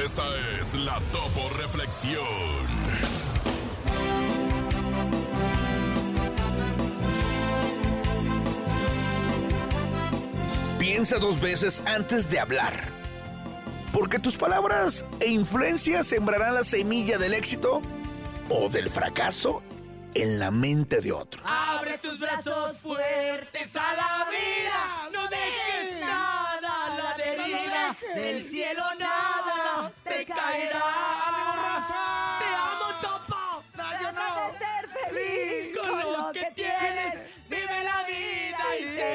Esta es la Topo Reflexión. Piensa dos veces antes de hablar. Porque tus palabras e influencias sembrarán la semilla del éxito o del fracaso en la mente de otro. Abre tus brazos fuertes a la vida. No dejes nada a la deriva. Del cielo nada